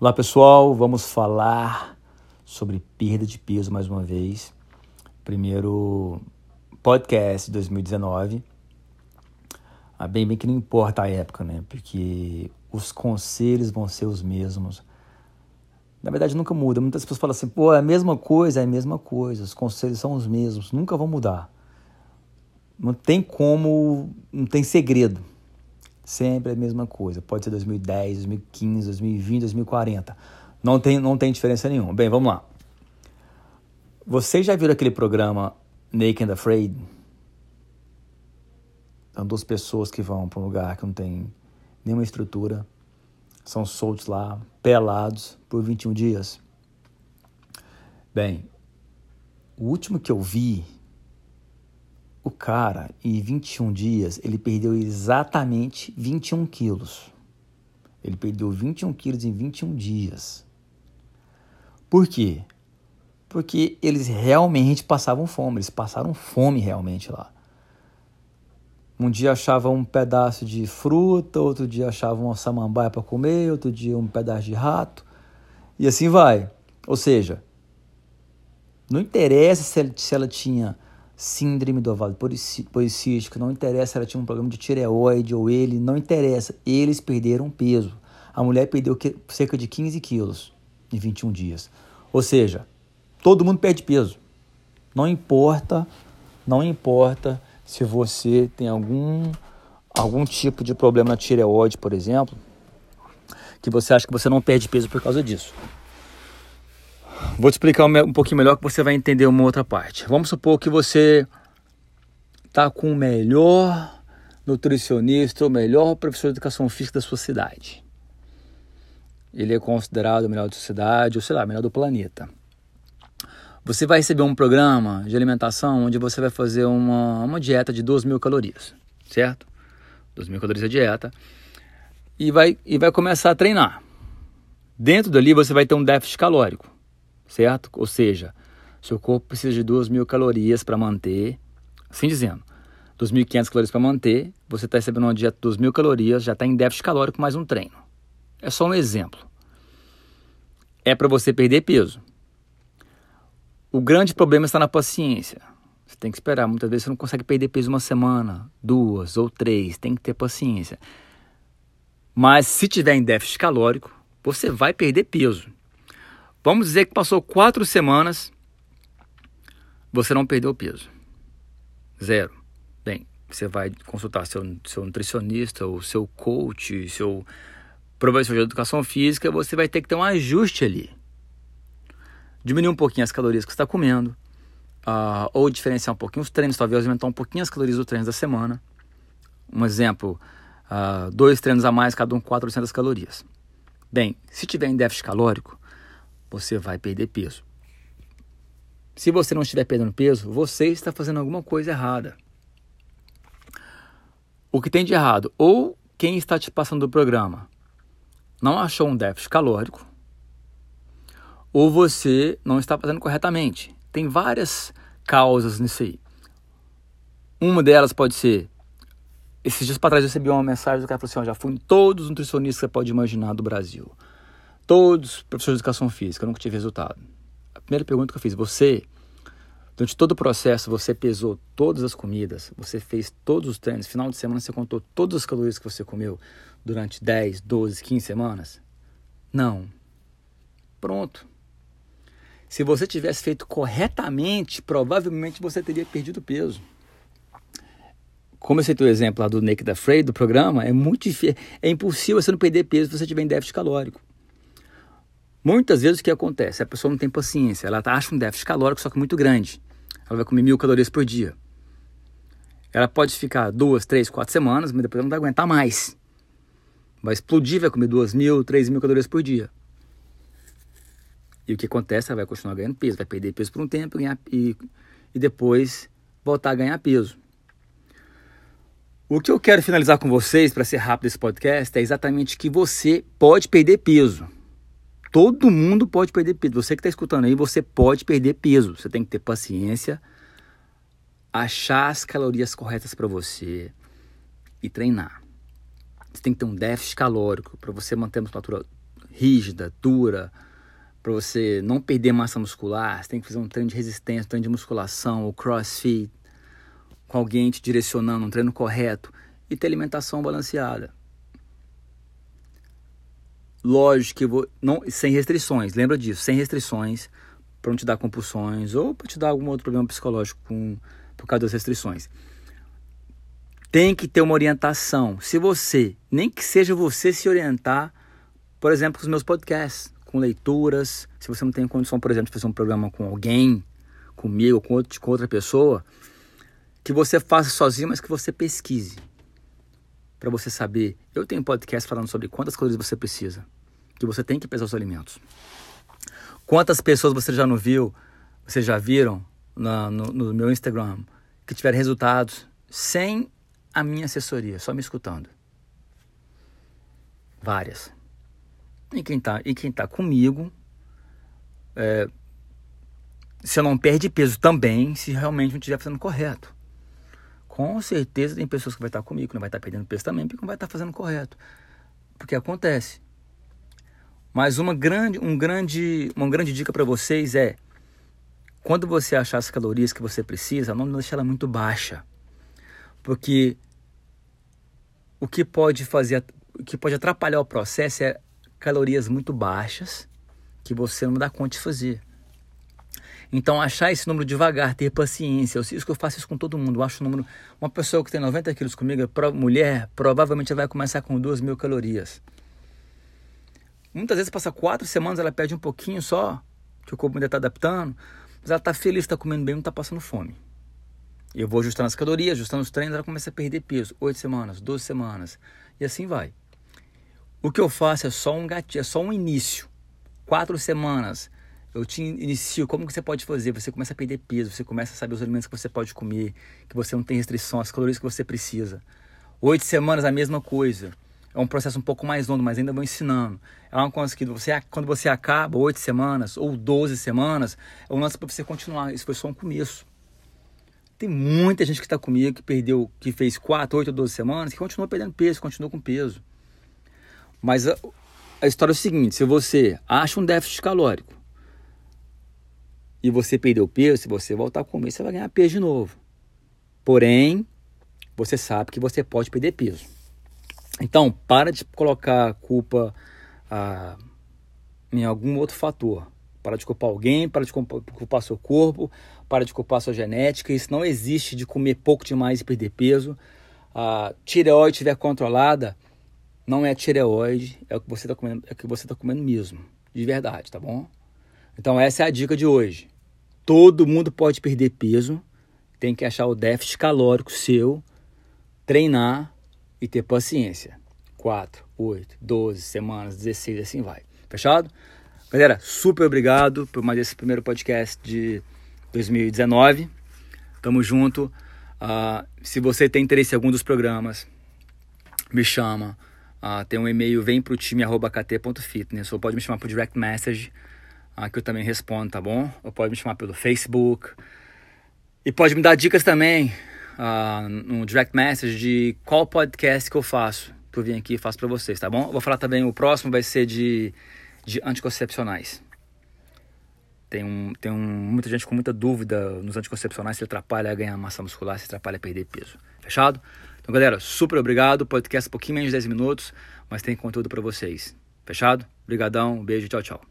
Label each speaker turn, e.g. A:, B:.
A: Olá pessoal, vamos falar sobre perda de peso mais uma vez. Primeiro podcast de 2019. Ah, bem, bem que não importa a época, né? Porque os conselhos vão ser os mesmos. Na verdade, nunca muda. Muitas pessoas falam assim, pô, é a mesma coisa, é a mesma coisa. Os conselhos são os mesmos, nunca vão mudar. Não tem como, não tem segredo. Sempre a mesma coisa. Pode ser 2010, 2015, 2020, 2040. Não tem, não tem diferença nenhuma. Bem, vamos lá. Vocês já viram aquele programa Naked and Afraid? São duas pessoas que vão para um lugar que não tem nenhuma estrutura. São soltos lá, pelados, por 21 dias. Bem, o último que eu vi o cara, em 21 dias, ele perdeu exatamente 21 quilos. Ele perdeu 21 quilos em 21 dias. Por quê? Porque eles realmente passavam fome, eles passaram fome realmente lá. Um dia achavam um pedaço de fruta, outro dia achavam uma samambaia para comer, outro dia um pedaço de rato, e assim vai. Ou seja, não interessa se ela, se ela tinha síndrome do ovário policístico, não interessa se ela tinha um problema de tireoide ou ele, não interessa, eles perderam peso. A mulher perdeu cerca de 15 quilos em 21 dias. Ou seja, todo mundo perde peso. Não importa, não importa se você tem algum, algum tipo de problema na tireoide, por exemplo, que você acha que você não perde peso por causa disso. Vou te explicar um pouquinho melhor que você vai entender uma outra parte. Vamos supor que você está com o melhor nutricionista, o melhor professor de educação física da sua cidade. Ele é considerado o melhor da sua cidade, ou sei lá, o melhor do planeta. Você vai receber um programa de alimentação onde você vai fazer uma, uma dieta de 2 mil calorias, certo? 2 mil calorias a dieta. E vai, e vai começar a treinar. Dentro dali você vai ter um déficit calórico certo? Ou seja, seu corpo precisa de 2 mil calorias para manter, assim dizendo, 2.500 calorias para manter, você está recebendo uma dieta de 2 mil calorias, já está em déficit calórico mais um treino. É só um exemplo. É para você perder peso. O grande problema está na paciência. Você tem que esperar. Muitas vezes você não consegue perder peso uma semana, duas ou três. Tem que ter paciência. Mas se tiver em déficit calórico, você vai perder peso. Vamos dizer que passou quatro semanas, você não perdeu peso. Zero. Bem, você vai consultar seu, seu nutricionista, o seu coach, seu professor de educação física, você vai ter que ter um ajuste ali. Diminuir um pouquinho as calorias que você está comendo, uh, ou diferenciar um pouquinho os treinos, talvez aumentar um pouquinho as calorias do treino da semana. Um exemplo, uh, dois treinos a mais, cada um 400 calorias. Bem, se tiver em déficit calórico, você vai perder peso. Se você não estiver perdendo peso, você está fazendo alguma coisa errada. O que tem de errado? Ou quem está te passando do programa não achou um déficit calórico, ou você não está fazendo corretamente. Tem várias causas nisso aí. Uma delas pode ser. Esses dias para trás eu recebi uma mensagem do cara falou assim: ó, já fui em todos os nutricionistas que você pode imaginar do Brasil todos professores de educação física, eu nunca tive resultado. A primeira pergunta que eu fiz, você, durante todo o processo, você pesou todas as comidas, você fez todos os treinos, final de semana você contou todas as calorias que você comeu durante 10, 12, 15 semanas? Não. Pronto. Se você tivesse feito corretamente, provavelmente você teria perdido peso. Como eu citei o exemplo lá do Naked Afraid, do programa, é muito difícil, é impossível você não perder peso se você tiver em déficit calórico. Muitas vezes o que acontece? A pessoa não tem paciência, ela acha um déficit calórico, só que muito grande. Ela vai comer mil calorias por dia. Ela pode ficar duas, três, quatro semanas, mas depois ela não vai aguentar mais. Vai explodir, vai comer duas mil, três mil calorias por dia. E o que acontece? Ela vai continuar ganhando peso, vai perder peso por um tempo ganhar, e, e depois voltar a ganhar peso. O que eu quero finalizar com vocês, para ser rápido esse podcast, é exatamente que você pode perder peso. Todo mundo pode perder peso. Você que está escutando aí, você pode perder peso. Você tem que ter paciência, achar as calorias corretas para você e treinar. Você tem que ter um déficit calórico para você manter a musculatura rígida, dura, para você não perder massa muscular, você tem que fazer um treino de resistência, um treino de musculação, ou crossfit, com alguém te direcionando, um treino correto e ter alimentação balanceada. Lógico que vou, não, sem restrições, lembra disso, sem restrições, para não te dar compulsões ou para te dar algum outro problema psicológico com, por causa das restrições. Tem que ter uma orientação. Se você, nem que seja você se orientar, por exemplo, com os meus podcasts, com leituras, se você não tem condição, por exemplo, de fazer um programa com alguém, comigo, com, outro, com outra pessoa, que você faça sozinho, mas que você pesquise. Para você saber. Eu tenho um podcast falando sobre quantas calorias você precisa. Que você tem que pesar os alimentos. Quantas pessoas você já não viu, vocês já viram na, no, no meu Instagram, que tiveram resultados sem a minha assessoria, só me escutando? Várias. E quem está e quem tá comigo, é, você não perde peso também se realmente não estiver fazendo correto com certeza tem pessoas que vai estar comigo, não vai estar perdendo peso também, porque não vai estar fazendo correto. Porque acontece. Mas uma grande, um grande, uma grande dica para vocês é quando você achar as calorias que você precisa, não deixe ela muito baixa. Porque o que pode fazer, o que pode atrapalhar o processo é calorias muito baixas que você não dá conta de fazer. Então, achar esse número devagar, ter paciência. Eu, isso que eu faço isso com todo mundo. Eu acho o número. Uma pessoa que tem 90 quilos comigo, mulher, provavelmente vai começar com 2 mil calorias. Muitas vezes passa quatro semanas, ela perde um pouquinho só, que o corpo ainda está adaptando, mas ela está feliz, está comendo bem, não está passando fome. Eu vou ajustando as calorias, ajustando os treinos, ela começa a perder peso. Oito semanas, 12 semanas. E assim vai. O que eu faço é só um gatilho, é só um início. Quatro semanas eu te inicio como que você pode fazer, você começa a perder peso, você começa a saber os alimentos que você pode comer, que você não tem restrição, as calorias que você precisa. Oito semanas a mesma coisa. É um processo um pouco mais longo, mas ainda vou ensinando. É uma coisa que você, quando você acaba oito semanas ou doze semanas, é um lance para você continuar. Isso foi só um começo. Tem muita gente que está comigo que perdeu, que fez quatro, oito ou doze semanas, que continua perdendo peso, continua com peso. Mas a, a história é o seguinte: se você acha um déficit calórico, e você perdeu peso, se você voltar a comer, você vai ganhar peso de novo. Porém, você sabe que você pode perder peso. Então, para de colocar culpa ah, em algum outro fator. Para de culpar alguém, para de culpar seu corpo, para de culpar sua genética. Isso não existe de comer pouco demais e perder peso. A tireoide estiver controlada, não é tireoide, é o que você está comendo, é que você está comendo mesmo, de verdade, tá bom? Então essa é a dica de hoje. Todo mundo pode perder peso, tem que achar o déficit calórico seu, treinar e ter paciência. 4, 8, 12 semanas, 16, assim vai. Fechado? Galera, super obrigado por mais esse primeiro podcast de 2019. Tamo junto. Uh, se você tem interesse em algum dos programas, me chama. Uh, tem um e-mail, vem pro time arroba kt.fitness ou pode me chamar por direct message que eu também respondo, tá bom? Ou pode me chamar pelo Facebook. E pode me dar dicas também uh, no direct message de qual podcast que eu faço, que eu vim aqui e faço para vocês, tá bom? Eu vou falar também, o próximo vai ser de, de anticoncepcionais. Tem, um, tem um, muita gente com muita dúvida nos anticoncepcionais se atrapalha a ganhar massa muscular, se atrapalha a perder peso. Fechado? Então, galera, super obrigado. Podcast um pouquinho menos de 10 minutos, mas tem conteúdo para vocês. Fechado? Obrigadão, beijo, tchau, tchau.